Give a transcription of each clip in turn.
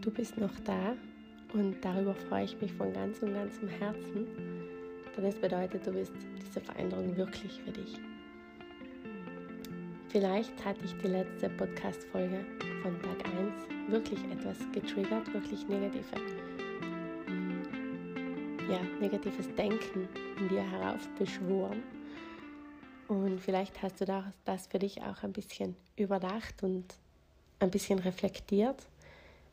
du bist noch da und darüber freue ich mich von ganzem, ganzem Herzen, denn es bedeutet, du bist diese Veränderung wirklich für dich. Vielleicht hat dich die letzte Podcast-Folge von Tag 1 wirklich etwas getriggert, wirklich negative, ja, negatives Denken in dir heraufbeschworen. Und vielleicht hast du das für dich auch ein bisschen überdacht und ein bisschen reflektiert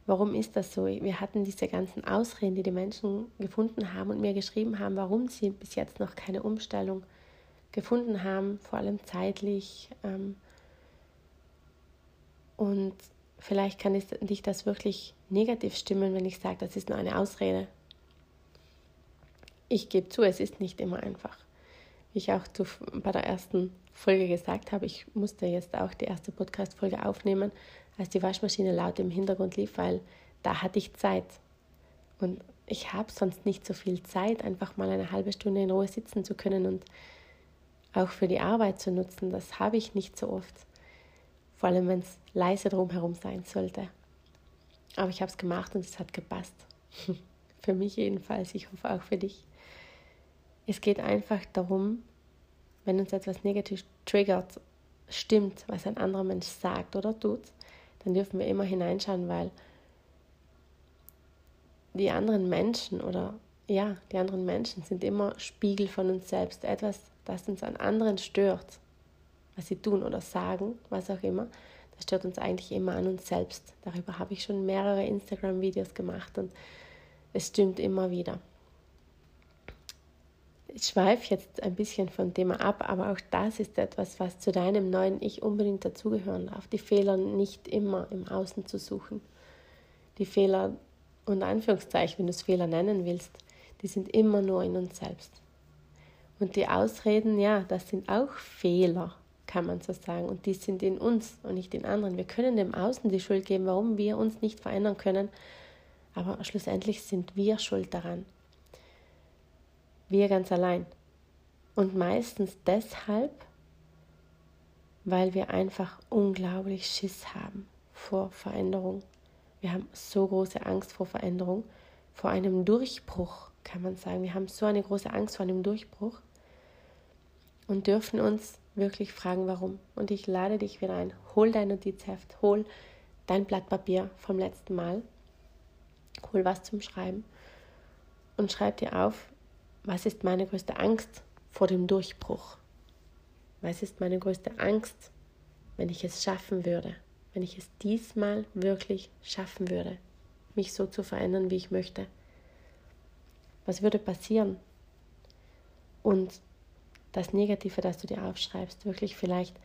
Warum ist das so? Wir hatten diese ganzen Ausreden, die die Menschen gefunden haben und mir geschrieben haben, warum sie bis jetzt noch keine Umstellung gefunden haben, vor allem zeitlich. Ähm, und vielleicht kann dich das wirklich negativ stimmen, wenn ich sage, das ist nur eine Ausrede. Ich gebe zu, es ist nicht immer einfach. Wie ich auch bei der ersten Folge gesagt habe, ich musste jetzt auch die erste Podcast-Folge aufnehmen, als die Waschmaschine laut im Hintergrund lief, weil da hatte ich Zeit. Und ich habe sonst nicht so viel Zeit, einfach mal eine halbe Stunde in Ruhe sitzen zu können und auch für die Arbeit zu nutzen. Das habe ich nicht so oft. Vor allem, wenn es leise drumherum sein sollte. Aber ich habe es gemacht und es hat gepasst. für mich jedenfalls, ich hoffe auch für dich. Es geht einfach darum, wenn uns etwas negativ triggert, stimmt, was ein anderer Mensch sagt oder tut, dann dürfen wir immer hineinschauen, weil die anderen Menschen oder ja, die anderen Menschen sind immer Spiegel von uns selbst. Etwas, das uns an anderen stört, was sie tun oder sagen, was auch immer, das stört uns eigentlich immer an uns selbst. Darüber habe ich schon mehrere Instagram-Videos gemacht und es stimmt immer wieder ich schweife jetzt ein bisschen vom Thema ab, aber auch das ist etwas, was zu deinem neuen Ich unbedingt dazugehören darf. Die Fehler nicht immer im Außen zu suchen. Die Fehler, unter Anführungszeichen, wenn du es Fehler nennen willst, die sind immer nur in uns selbst. Und die Ausreden, ja, das sind auch Fehler, kann man so sagen. Und die sind in uns und nicht in anderen. Wir können dem Außen die Schuld geben, warum wir uns nicht verändern können. Aber schlussendlich sind wir schuld daran. Wir ganz allein. Und meistens deshalb, weil wir einfach unglaublich Schiss haben vor Veränderung. Wir haben so große Angst vor Veränderung, vor einem Durchbruch, kann man sagen. Wir haben so eine große Angst vor einem Durchbruch und dürfen uns wirklich fragen, warum. Und ich lade dich wieder ein. Hol dein Notizheft, hol dein Blatt Papier vom letzten Mal, hol was zum Schreiben und schreib dir auf, was ist meine größte Angst vor dem Durchbruch? Was ist meine größte Angst, wenn ich es schaffen würde? Wenn ich es diesmal wirklich schaffen würde, mich so zu verändern, wie ich möchte? Was würde passieren? Und das Negative, das du dir aufschreibst, wirklich vielleicht,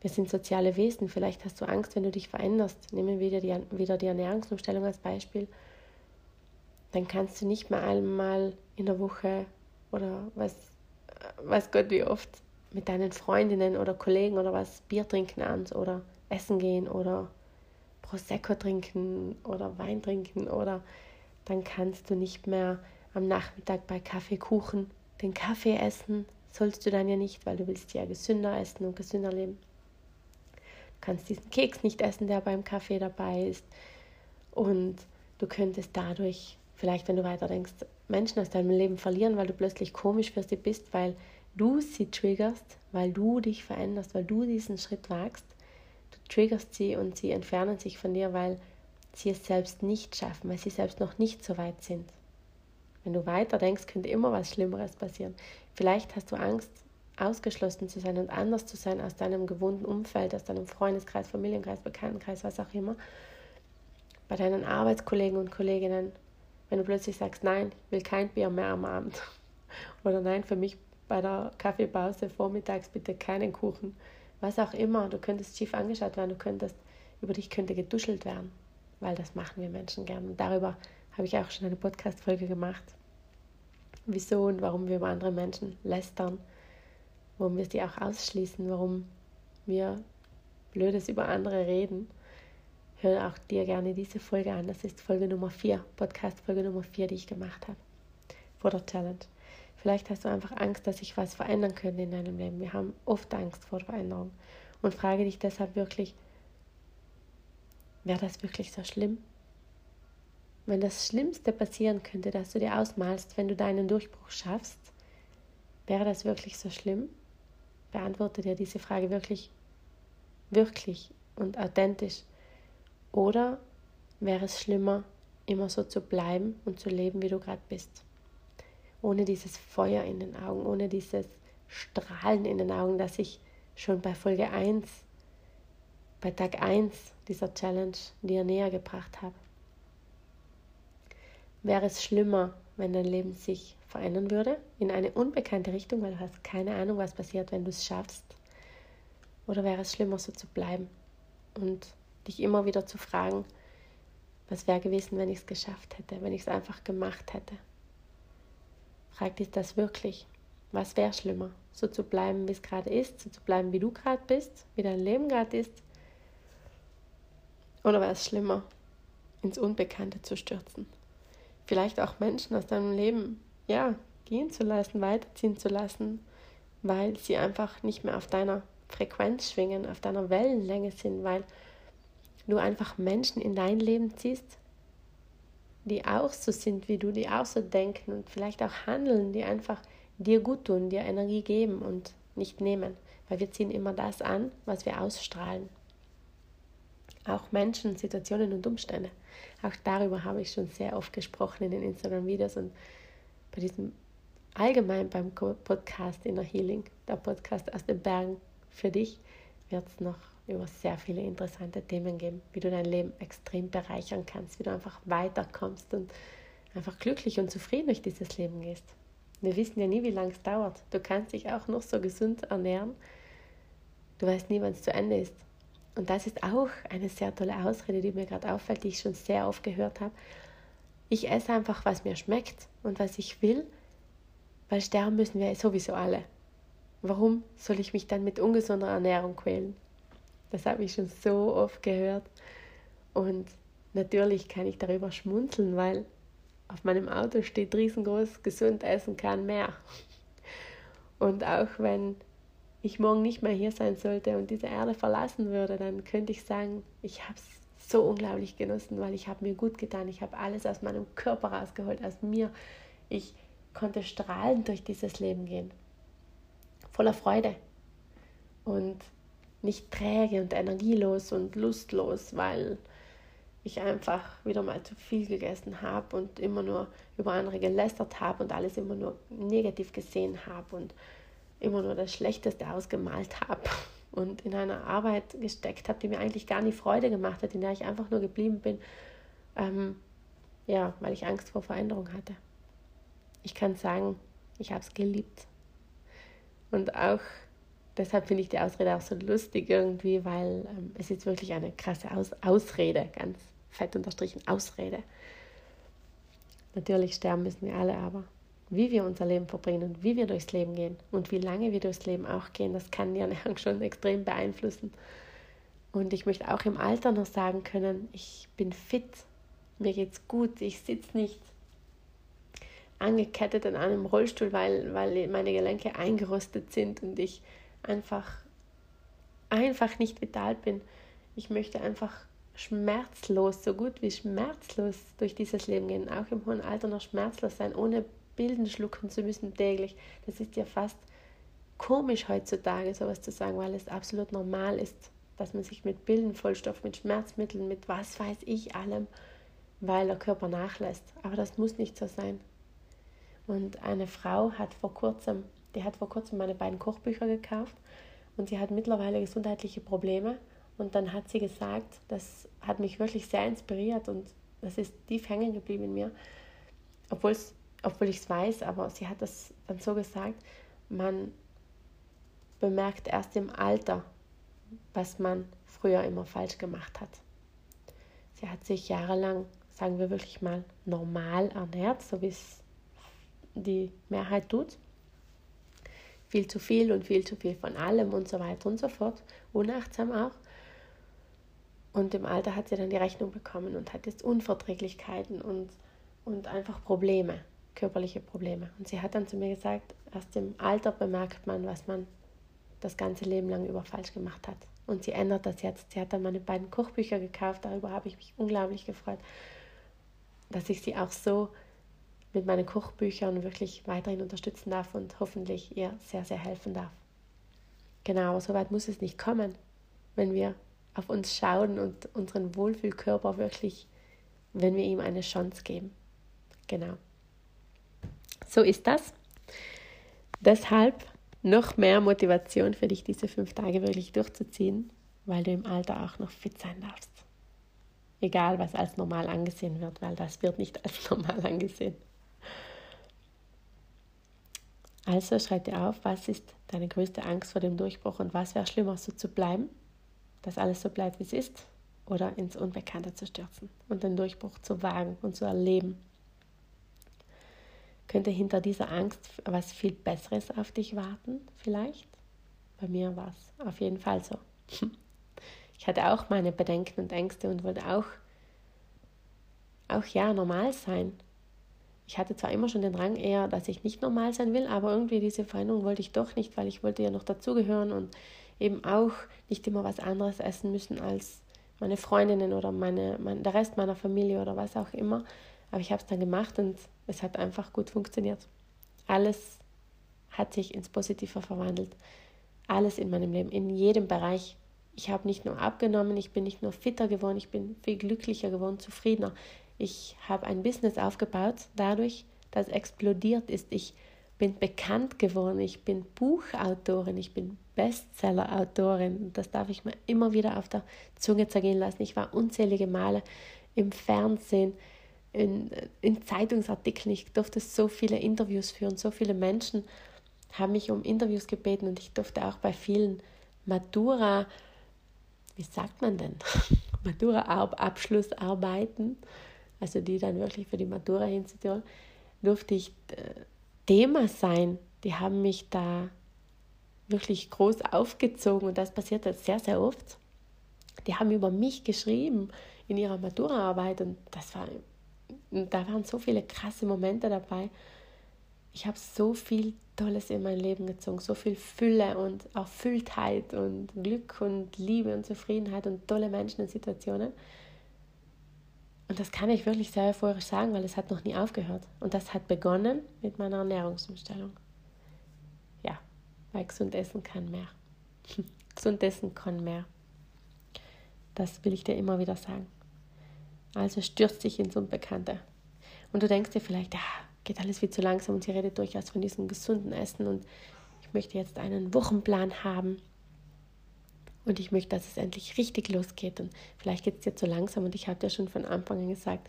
wir sind soziale Wesen, vielleicht hast du Angst, wenn du dich veränderst. Nehmen wir wieder die, wieder die Ernährungsumstellung als Beispiel dann kannst du nicht mehr einmal in der Woche oder was, weiß Gott wie oft mit deinen Freundinnen oder Kollegen oder was Bier trinken abends oder essen gehen oder Prosecco trinken oder Wein trinken oder dann kannst du nicht mehr am Nachmittag bei Kaffee Kuchen den Kaffee essen. Sollst du dann ja nicht, weil du willst ja gesünder essen und gesünder leben. Du kannst diesen Keks nicht essen, der beim Kaffee dabei ist. Und du könntest dadurch vielleicht, wenn du weiter denkst, Menschen aus deinem Leben verlieren, weil du plötzlich komisch für sie bist, weil du sie triggerst, weil du dich veränderst, weil du diesen Schritt wagst. Du triggerst sie und sie entfernen sich von dir, weil sie es selbst nicht schaffen, weil sie selbst noch nicht so weit sind. Wenn du weiter denkst, könnte immer was Schlimmeres passieren. Vielleicht hast du Angst, ausgeschlossen zu sein und anders zu sein aus deinem gewohnten Umfeld, aus deinem Freundeskreis, Familienkreis, Bekanntenkreis, was auch immer, bei deinen Arbeitskollegen und Kolleginnen, wenn du plötzlich sagst, nein, ich will kein Bier mehr am Abend. Oder nein, für mich bei der Kaffeepause vormittags bitte keinen Kuchen. Was auch immer, du könntest schief angeschaut werden, du könntest, über dich könnte geduschelt werden, weil das machen wir Menschen gern. Und darüber habe ich auch schon eine Podcast-Folge gemacht. Wieso und warum wir über andere Menschen lästern, warum wir sie auch ausschließen, warum wir Blödes über andere reden hör auch dir gerne diese Folge an. Das ist Folge Nummer 4, Podcast-Folge Nummer 4, die ich gemacht habe vor der Challenge. Vielleicht hast du einfach Angst, dass sich was verändern könnte in deinem Leben. Wir haben oft Angst vor Veränderung. Und frage dich deshalb wirklich, wäre das wirklich so schlimm? wenn das Schlimmste passieren könnte, dass du dir ausmalst, wenn du deinen Durchbruch schaffst, wäre das wirklich so schlimm? Beantworte dir diese Frage wirklich, wirklich und authentisch. Oder wäre es schlimmer, immer so zu bleiben und zu leben, wie du gerade bist? Ohne dieses Feuer in den Augen, ohne dieses Strahlen in den Augen, das ich schon bei Folge 1, bei Tag 1 dieser Challenge dir näher gebracht habe. Wäre es schlimmer, wenn dein Leben sich verändern würde in eine unbekannte Richtung, weil du hast keine Ahnung, was passiert, wenn du es schaffst? Oder wäre es schlimmer, so zu bleiben und dich immer wieder zu fragen, was wäre gewesen, wenn ich es geschafft hätte, wenn ich es einfach gemacht hätte? Frag dich das wirklich. Was wäre schlimmer? So zu bleiben, wie es gerade ist, so zu bleiben, wie du gerade bist, wie dein Leben gerade ist? Oder wäre es schlimmer, ins Unbekannte zu stürzen? vielleicht auch Menschen aus deinem Leben, ja, gehen zu lassen, weiterziehen zu lassen, weil sie einfach nicht mehr auf deiner Frequenz schwingen, auf deiner Wellenlänge sind, weil du einfach Menschen in dein Leben ziehst, die auch so sind wie du, die auch so denken und vielleicht auch handeln, die einfach dir gut tun, dir Energie geben und nicht nehmen, weil wir ziehen immer das an, was wir ausstrahlen. Auch Menschen, Situationen und Umstände. Auch darüber habe ich schon sehr oft gesprochen in den Instagram-Videos und bei diesem allgemein beim Podcast Inner Healing, der Podcast aus den Bergen für dich, wird es noch über sehr viele interessante Themen geben, wie du dein Leben extrem bereichern kannst, wie du einfach weiterkommst und einfach glücklich und zufrieden durch dieses Leben gehst. Wir wissen ja nie, wie lange es dauert. Du kannst dich auch noch so gesund ernähren. Du weißt nie, wann es zu Ende ist. Und das ist auch eine sehr tolle Ausrede, die mir gerade auffällt, die ich schon sehr oft gehört habe. Ich esse einfach, was mir schmeckt und was ich will, weil sterben müssen wir sowieso alle. Warum soll ich mich dann mit ungesunder Ernährung quälen? Das habe ich schon so oft gehört. Und natürlich kann ich darüber schmunzeln, weil auf meinem Auto steht riesengroß, gesund essen kann mehr. Und auch wenn ich morgen nicht mehr hier sein sollte und diese Erde verlassen würde, dann könnte ich sagen, ich habe es so unglaublich genossen, weil ich habe mir gut getan. Ich habe alles aus meinem Körper rausgeholt, aus mir. Ich konnte strahlend durch dieses Leben gehen. Voller Freude. Und nicht träge und energielos und lustlos, weil ich einfach wieder mal zu viel gegessen habe und immer nur über andere gelästert habe und alles immer nur negativ gesehen habe und immer nur das Schlechteste ausgemalt habe und in einer Arbeit gesteckt habe, die mir eigentlich gar nicht Freude gemacht hat, in der ich einfach nur geblieben bin, ähm, ja, weil ich Angst vor Veränderung hatte. Ich kann sagen, ich habe es geliebt. Und auch deshalb finde ich die Ausrede auch so lustig irgendwie, weil ähm, es ist wirklich eine krasse Aus Ausrede, ganz fett unterstrichen Ausrede. Natürlich sterben müssen wir alle, aber wie wir unser Leben verbringen und wie wir durchs Leben gehen und wie lange wir durchs Leben auch gehen, das kann die Ernährung schon extrem beeinflussen. Und ich möchte auch im Alter noch sagen können, ich bin fit, mir geht's gut, ich sitze nicht angekettet in einem Rollstuhl, weil, weil meine Gelenke eingerostet sind und ich einfach, einfach nicht vital bin. Ich möchte einfach schmerzlos, so gut wie schmerzlos durch dieses Leben gehen, auch im hohen Alter noch schmerzlos sein, ohne Bilden schlucken zu müssen täglich. Das ist ja fast komisch heutzutage, sowas zu sagen, weil es absolut normal ist, dass man sich mit Bilden, Vollstoff, mit Schmerzmitteln, mit was weiß ich allem, weil der Körper nachlässt. Aber das muss nicht so sein. Und eine Frau hat vor kurzem, die hat vor kurzem meine beiden Kochbücher gekauft und sie hat mittlerweile gesundheitliche Probleme. Und dann hat sie gesagt, das hat mich wirklich sehr inspiriert und das ist tief hängen geblieben in mir, obwohl es obwohl ich es weiß, aber sie hat das dann so gesagt, man bemerkt erst im Alter, was man früher immer falsch gemacht hat. Sie hat sich jahrelang, sagen wir wirklich mal, normal ernährt, so wie es die Mehrheit tut. Viel zu viel und viel zu viel von allem und so weiter und so fort. Unachtsam auch. Und im Alter hat sie dann die Rechnung bekommen und hat jetzt Unverträglichkeiten und, und einfach Probleme körperliche Probleme. Und sie hat dann zu mir gesagt, erst im Alter bemerkt man, was man das ganze Leben lang über falsch gemacht hat. Und sie ändert das jetzt. Sie hat dann meine beiden Kochbücher gekauft, darüber habe ich mich unglaublich gefreut. dass ich sie auch so mit meinen Kochbüchern wirklich weiterhin unterstützen darf und hoffentlich ihr sehr, sehr helfen darf. Genau, so weit muss es nicht kommen, wenn wir auf uns schauen und unseren Wohlfühlkörper wirklich, wenn wir ihm eine Chance geben. Genau. So ist das. Deshalb noch mehr Motivation für dich, diese fünf Tage wirklich durchzuziehen, weil du im Alter auch noch fit sein darfst. Egal, was als normal angesehen wird, weil das wird nicht als normal angesehen. Also schreib dir auf, was ist deine größte Angst vor dem Durchbruch und was wäre schlimmer, so zu bleiben, dass alles so bleibt, wie es ist, oder ins Unbekannte zu stürzen und den Durchbruch zu wagen und zu erleben. Könnte hinter dieser Angst was viel Besseres auf dich warten, vielleicht? Bei mir war es auf jeden Fall so. Ich hatte auch meine Bedenken und Ängste und wollte auch, auch ja normal sein ich hatte zwar immer schon den Drang eher, dass ich nicht normal sein will, aber irgendwie diese Veränderung wollte ich doch nicht, weil ich wollte ja noch dazugehören und eben auch nicht immer was anderes essen müssen als meine Freundinnen oder meine, mein, der Rest meiner Familie oder was auch immer. Aber ich habe es dann gemacht und es hat einfach gut funktioniert. Alles hat sich ins Positive verwandelt. Alles in meinem Leben, in jedem Bereich. Ich habe nicht nur abgenommen, ich bin nicht nur fitter geworden, ich bin viel glücklicher geworden, zufriedener. Ich habe ein Business aufgebaut dadurch, dass explodiert ist. Ich bin bekannt geworden, ich bin Buchautorin, ich bin Bestsellerautorin. Das darf ich mir immer wieder auf der Zunge zergehen lassen. Ich war unzählige Male im Fernsehen, in, in Zeitungsartikeln. Ich durfte so viele Interviews führen. So viele Menschen haben mich um Interviews gebeten und ich durfte auch bei vielen Matura, wie sagt man denn, Matura-Abschlussarbeiten also die dann wirklich für die Matura hinzutun, durfte ich äh, Thema sein. Die haben mich da wirklich groß aufgezogen und das passiert jetzt sehr, sehr oft. Die haben über mich geschrieben in ihrer Maturaarbeit und das war, da waren so viele krasse Momente dabei. Ich habe so viel Tolles in mein Leben gezogen, so viel Fülle und Erfülltheit und Glück und Liebe und Zufriedenheit und tolle Menschen und Situationen. Und das kann ich wirklich sehr euphorisch sagen, weil es hat noch nie aufgehört. Und das hat begonnen mit meiner Ernährungsumstellung. Ja, weil gesund essen kann mehr. gesund essen kann mehr. Das will ich dir immer wieder sagen. Also stürzt dich ins Unbekannte. Und du denkst dir vielleicht, ja, geht alles viel zu langsam und sie redet durchaus von diesem gesunden Essen und ich möchte jetzt einen Wochenplan haben und ich möchte, dass es endlich richtig losgeht. Und vielleicht geht es dir zu langsam. Und ich habe dir schon von Anfang an gesagt,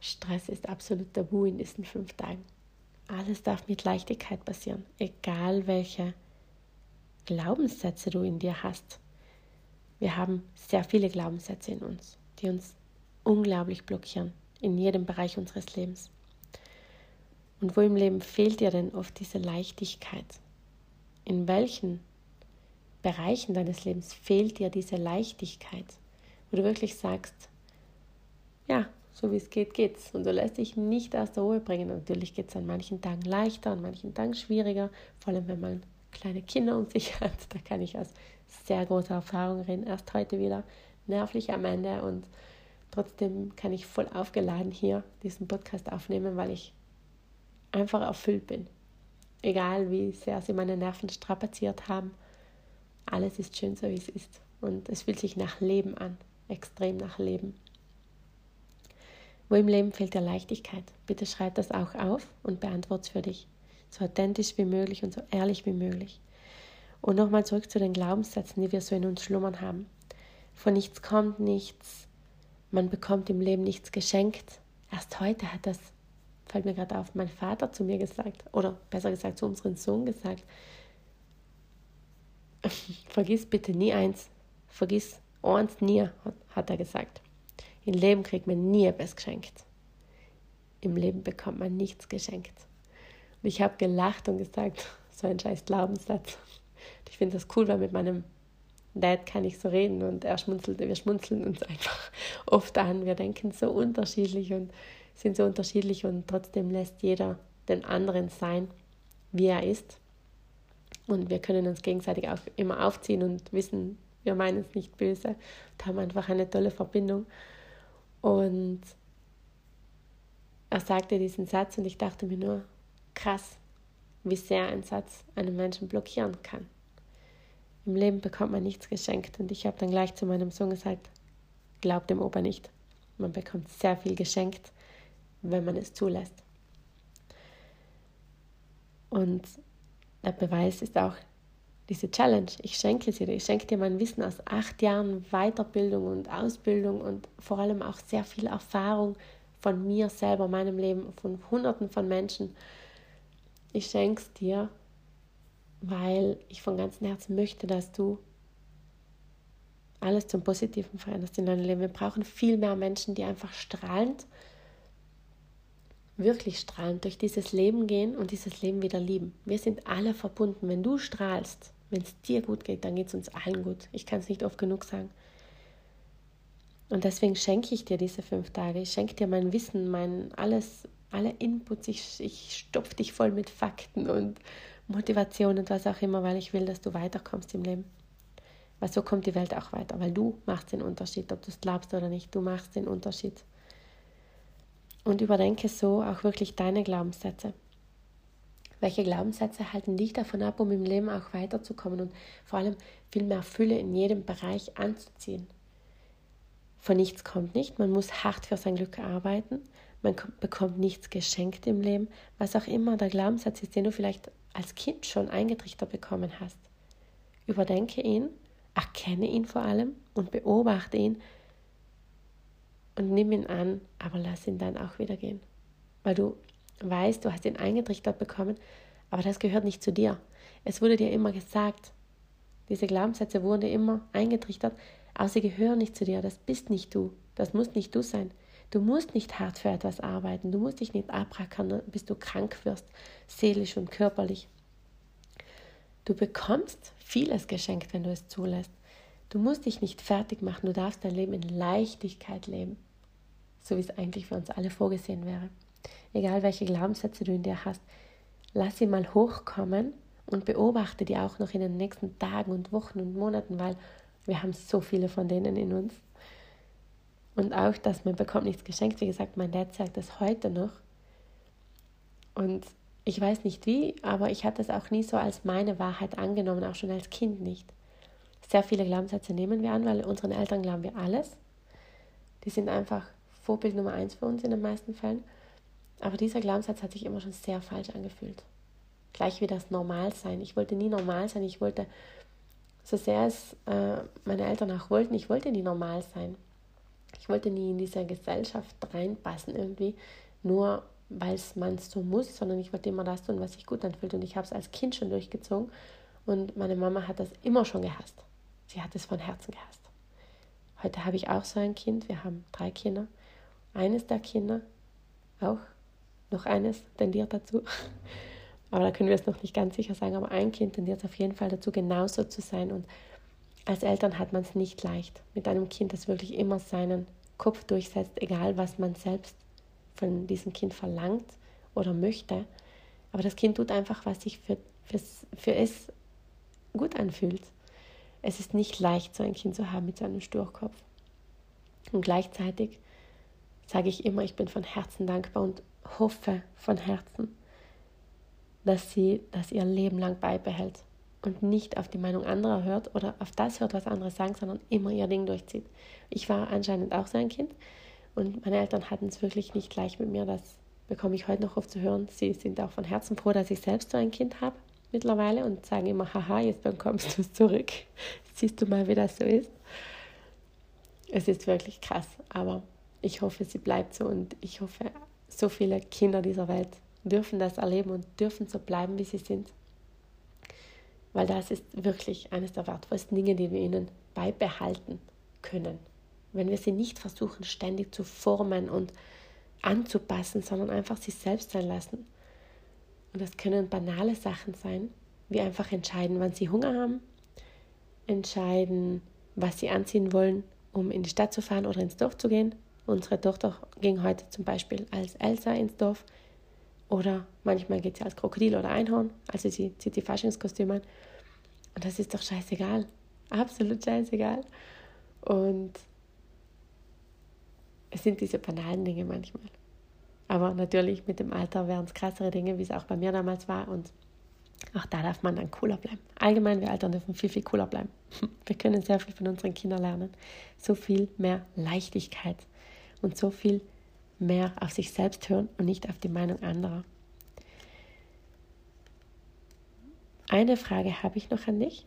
Stress ist absolut tabu in diesen fünf Tagen. Alles darf mit Leichtigkeit passieren, egal welche Glaubenssätze du in dir hast. Wir haben sehr viele Glaubenssätze in uns, die uns unglaublich blockieren, in jedem Bereich unseres Lebens. Und wo im Leben fehlt dir denn oft diese Leichtigkeit? In welchen Bereichen deines Lebens fehlt dir diese Leichtigkeit, wo du wirklich sagst, ja, so wie es geht, geht's. Und du lässt dich nicht aus der Ruhe bringen. Natürlich geht es an manchen Tagen leichter, an manchen Tagen schwieriger, vor allem wenn man kleine Kinder um sich hat. Da kann ich aus sehr großer Erfahrung reden. Erst heute wieder nervlich am Ende und trotzdem kann ich voll aufgeladen hier diesen Podcast aufnehmen, weil ich einfach erfüllt bin. Egal wie sehr sie meine Nerven strapaziert haben alles ist schön so, wie es ist. Und es fühlt sich nach Leben an, extrem nach Leben. Wo im Leben fehlt dir Leichtigkeit? Bitte schreib das auch auf und beantworte es für dich. So authentisch wie möglich und so ehrlich wie möglich. Und nochmal zurück zu den Glaubenssätzen, die wir so in uns schlummern haben. Von nichts kommt nichts. Man bekommt im Leben nichts geschenkt. Erst heute hat das, fällt mir gerade auf, mein Vater zu mir gesagt, oder besser gesagt zu unserem Sohn gesagt, vergiss bitte nie eins. Vergiss eins nie, hat er gesagt. Im Leben kriegt man nie etwas geschenkt. Im Leben bekommt man nichts geschenkt. Und ich habe gelacht und gesagt, so ein scheiß Glaubenssatz. Ich finde das cool, weil mit meinem Dad kann ich so reden und er schmunzelt, wir schmunzeln uns einfach oft an. Wir denken so unterschiedlich und sind so unterschiedlich und trotzdem lässt jeder den anderen sein, wie er ist. Und wir können uns gegenseitig auch immer aufziehen und wissen, wir meinen es nicht böse und haben einfach eine tolle Verbindung. Und er sagte diesen Satz und ich dachte mir nur, krass, wie sehr ein Satz einen Menschen blockieren kann. Im Leben bekommt man nichts geschenkt und ich habe dann gleich zu meinem Sohn gesagt, glaub dem Opa nicht. Man bekommt sehr viel geschenkt, wenn man es zulässt. Und der Beweis ist auch diese Challenge. Ich schenke sie dir. Ich schenke dir mein Wissen aus acht Jahren Weiterbildung und Ausbildung und vor allem auch sehr viel Erfahrung von mir selber, meinem Leben, von Hunderten von Menschen. Ich schenke es dir, weil ich von ganzem Herzen möchte, dass du alles zum Positiven veränderst in deinem Leben. Wir brauchen viel mehr Menschen, die einfach strahlend, wirklich strahlend durch dieses Leben gehen und dieses Leben wieder lieben. Wir sind alle verbunden. Wenn du strahlst, wenn es dir gut geht, dann geht es uns allen gut. Ich kann es nicht oft genug sagen. Und deswegen schenke ich dir diese fünf Tage. Ich schenke dir mein Wissen, mein alles, alle Inputs. Ich, ich stopfe dich voll mit Fakten und Motivation und was auch immer, weil ich will, dass du weiterkommst im Leben. Weil so kommt die Welt auch weiter, weil du machst den Unterschied, ob du es glaubst oder nicht, du machst den Unterschied. Und überdenke so auch wirklich deine Glaubenssätze. Welche Glaubenssätze halten dich davon ab, um im Leben auch weiterzukommen und vor allem viel mehr Fülle in jedem Bereich anzuziehen? Von nichts kommt nicht, man muss hart für sein Glück arbeiten, man bekommt nichts geschenkt im Leben, was auch immer der Glaubenssatz ist, den du vielleicht als Kind schon eingetrichtert bekommen hast. Überdenke ihn, erkenne ihn vor allem und beobachte ihn und nimm ihn an, aber lass ihn dann auch wieder gehen. Weil du weißt, du hast ihn eingetrichtert bekommen, aber das gehört nicht zu dir. Es wurde dir immer gesagt, diese Glaubenssätze wurden dir immer eingetrichtert, aber sie gehören nicht zu dir. Das bist nicht du. Das muss nicht du sein. Du musst nicht hart für etwas arbeiten. Du musst dich nicht abrackern, bis du krank wirst, seelisch und körperlich. Du bekommst vieles geschenkt, wenn du es zulässt. Du musst dich nicht fertig machen. Du darfst dein Leben in Leichtigkeit leben. So wie es eigentlich für uns alle vorgesehen wäre. Egal welche Glaubenssätze du in dir hast, lass sie mal hochkommen und beobachte die auch noch in den nächsten Tagen und Wochen und Monaten, weil wir haben so viele von denen in uns. Und auch, dass man bekommt nichts geschenkt. Wie gesagt, mein Dad sagt das heute noch. Und ich weiß nicht wie, aber ich hatte es auch nie so als meine Wahrheit angenommen, auch schon als Kind nicht. Sehr viele Glaubenssätze nehmen wir an, weil unseren Eltern glauben wir alles. Die sind einfach Vorbild Nummer eins für uns in den meisten Fällen. Aber dieser Glaubenssatz hat sich immer schon sehr falsch angefühlt. Gleich wie das Normalsein. Ich wollte nie normal sein. Ich wollte, so sehr es äh, meine Eltern auch wollten, ich wollte nie normal sein. Ich wollte nie in diese Gesellschaft reinpassen irgendwie, nur weil man es so muss, sondern ich wollte immer das tun, was sich gut anfühlt. Und ich habe es als Kind schon durchgezogen. Und meine Mama hat das immer schon gehasst. Sie hat es von Herzen gehasst. Heute habe ich auch so ein Kind. Wir haben drei Kinder. Eines der Kinder, auch noch eines, tendiert dazu. Aber da können wir es noch nicht ganz sicher sagen. Aber ein Kind tendiert auf jeden Fall dazu, genauso zu sein. Und als Eltern hat man es nicht leicht mit einem Kind, das wirklich immer seinen Kopf durchsetzt, egal was man selbst von diesem Kind verlangt oder möchte. Aber das Kind tut einfach, was sich für, für, es gut anfühlt. Es ist nicht leicht, so ein Kind zu haben mit so einem Sturkopf. Und gleichzeitig sage ich immer, ich bin von Herzen dankbar und hoffe von Herzen, dass sie das ihr Leben lang beibehält und nicht auf die Meinung anderer hört oder auf das hört, was andere sagen, sondern immer ihr Ding durchzieht. Ich war anscheinend auch so ein Kind und meine Eltern hatten es wirklich nicht gleich mit mir. Das bekomme ich heute noch oft zu hören. Sie sind auch von Herzen froh, dass ich selbst so ein Kind habe mittlerweile und sagen immer, haha, jetzt bekommst du es zurück. Siehst du mal, wie das so ist. Es ist wirklich krass, aber ich hoffe, sie bleibt so und ich hoffe, so viele Kinder dieser Welt dürfen das erleben und dürfen so bleiben, wie sie sind weil das ist wirklich eines der wertvollsten Dinge, die wir ihnen beibehalten können. Wenn wir sie nicht versuchen, ständig zu formen und anzupassen, sondern einfach sich selbst sein lassen. Und das können banale Sachen sein, wie einfach entscheiden, wann sie Hunger haben, entscheiden, was sie anziehen wollen, um in die Stadt zu fahren oder ins Dorf zu gehen. Unsere Tochter ging heute zum Beispiel als Elsa ins Dorf oder manchmal geht sie als Krokodil oder Einhorn, also sie zieht die Faschingskostüme an. Und das ist doch scheißegal. Absolut scheißegal. Und es sind diese banalen Dinge manchmal. Aber natürlich mit dem Alter werden es krassere Dinge, wie es auch bei mir damals war. Und auch da darf man dann cooler bleiben. Allgemein, wir Eltern dürfen viel, viel cooler bleiben. Wir können sehr viel von unseren Kindern lernen. So viel mehr Leichtigkeit und so viel mehr auf sich selbst hören und nicht auf die Meinung anderer. Eine Frage habe ich noch an dich.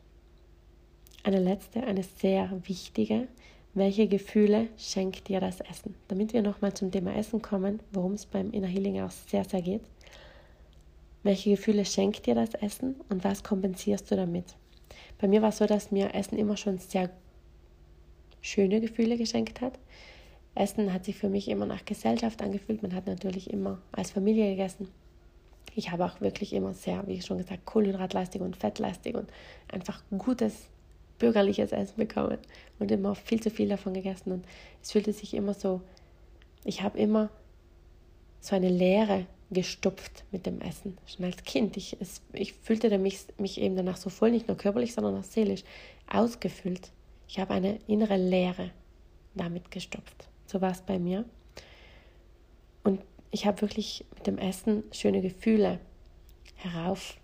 Eine letzte, eine sehr wichtige. Welche Gefühle schenkt dir das Essen? Damit wir nochmal zum Thema Essen kommen, worum es beim Inner Healing auch sehr, sehr geht. Welche Gefühle schenkt dir das Essen und was kompensierst du damit? Bei mir war es so, dass mir Essen immer schon sehr schöne Gefühle geschenkt hat. Essen hat sich für mich immer nach Gesellschaft angefühlt. Man hat natürlich immer als Familie gegessen. Ich habe auch wirklich immer sehr, wie schon gesagt, kohlenhydratlastig und fettlastig und einfach gutes bürgerliches Essen bekommen und immer viel zu viel davon gegessen. Und es fühlte sich immer so, ich habe immer so eine Leere gestopft mit dem Essen. Schon als Kind. Ich, es, ich fühlte mich, mich eben danach so voll, nicht nur körperlich, sondern auch seelisch ausgefüllt. Ich habe eine innere Leere damit gestopft. So war es bei mir. Und ich habe wirklich mit dem Essen schöne Gefühle herauf,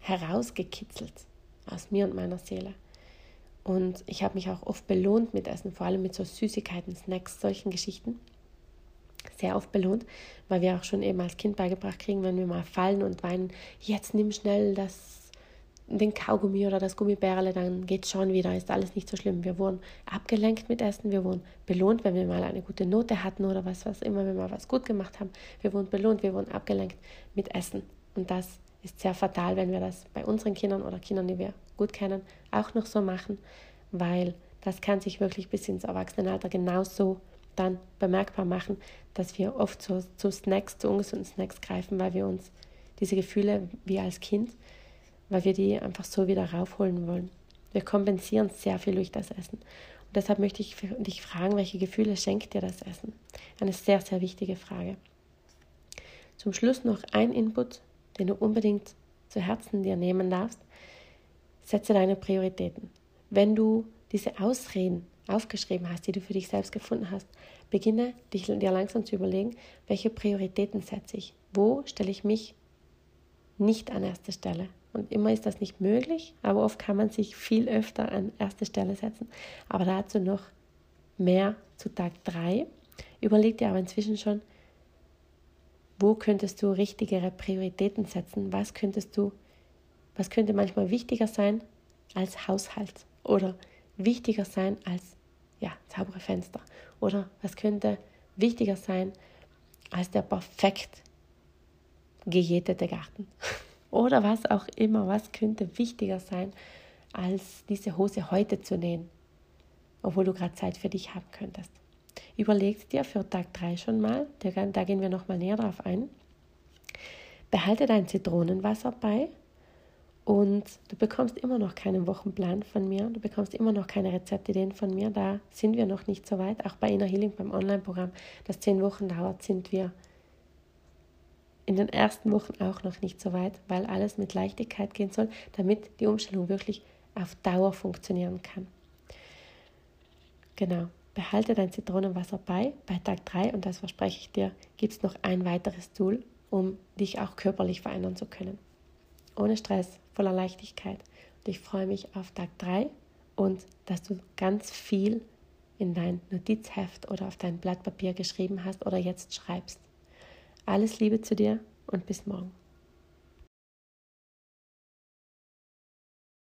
herausgekitzelt aus mir und meiner Seele. Und ich habe mich auch oft belohnt mit Essen, vor allem mit so Süßigkeiten, Snacks, solchen Geschichten sehr oft belohnt, weil wir auch schon eben als Kind beigebracht kriegen, wenn wir mal fallen und weinen, jetzt nimm schnell das, den Kaugummi oder das Gummibärle, dann geht schon wieder, ist alles nicht so schlimm. Wir wurden abgelenkt mit Essen, wir wurden belohnt, wenn wir mal eine gute Note hatten oder was, was immer, wenn wir mal was gut gemacht haben. Wir wurden belohnt, wir wurden abgelenkt mit Essen. Und das ist sehr fatal, wenn wir das bei unseren Kindern oder Kindern, die wir gut kennen, auch noch so machen, weil das kann sich wirklich bis ins Erwachsenenalter genauso dann bemerkbar machen, dass wir oft zu, zu Snacks, zu ungesunden Snacks greifen, weil wir uns diese Gefühle wie als Kind, weil wir die einfach so wieder raufholen wollen. Wir kompensieren sehr viel durch das Essen. Und deshalb möchte ich dich fragen, welche Gefühle schenkt dir das Essen? Eine sehr, sehr wichtige Frage. Zum Schluss noch ein Input, den du unbedingt zu Herzen dir nehmen darfst. Setze deine Prioritäten. Wenn du diese Ausreden aufgeschrieben hast, die du für dich selbst gefunden hast, beginne dich dir langsam zu überlegen, welche Prioritäten setze ich? Wo stelle ich mich nicht an erste Stelle? Und immer ist das nicht möglich, aber oft kann man sich viel öfter an erste Stelle setzen. Aber dazu noch mehr zu Tag 3. Überleg dir aber inzwischen schon, wo könntest du richtigere Prioritäten setzen? Was könntest du, was könnte manchmal wichtiger sein als Haushalt oder wichtiger sein als ja, saubere Fenster? Oder was könnte wichtiger sein als der perfekt gejätete Garten? Oder was auch immer, was könnte wichtiger sein, als diese Hose heute zu nähen, obwohl du gerade Zeit für dich haben könntest. Überleg dir für Tag 3 schon mal, da gehen wir nochmal näher drauf ein. Behalte dein Zitronenwasser bei und du bekommst immer noch keinen Wochenplan von mir, du bekommst immer noch keine Rezeptideen von mir. Da sind wir noch nicht so weit. Auch bei Inner Healing, beim Online-Programm, das zehn Wochen dauert, sind wir in den ersten Wochen auch noch nicht so weit, weil alles mit Leichtigkeit gehen soll, damit die Umstellung wirklich auf Dauer funktionieren kann. Genau, behalte dein Zitronenwasser bei, bei Tag 3 und das verspreche ich dir, gibt es noch ein weiteres Tool, um dich auch körperlich verändern zu können ohne Stress, voller Leichtigkeit. Und ich freue mich auf Tag 3 und dass du ganz viel in dein Notizheft oder auf dein Blatt Papier geschrieben hast oder jetzt schreibst. Alles Liebe zu dir und bis morgen.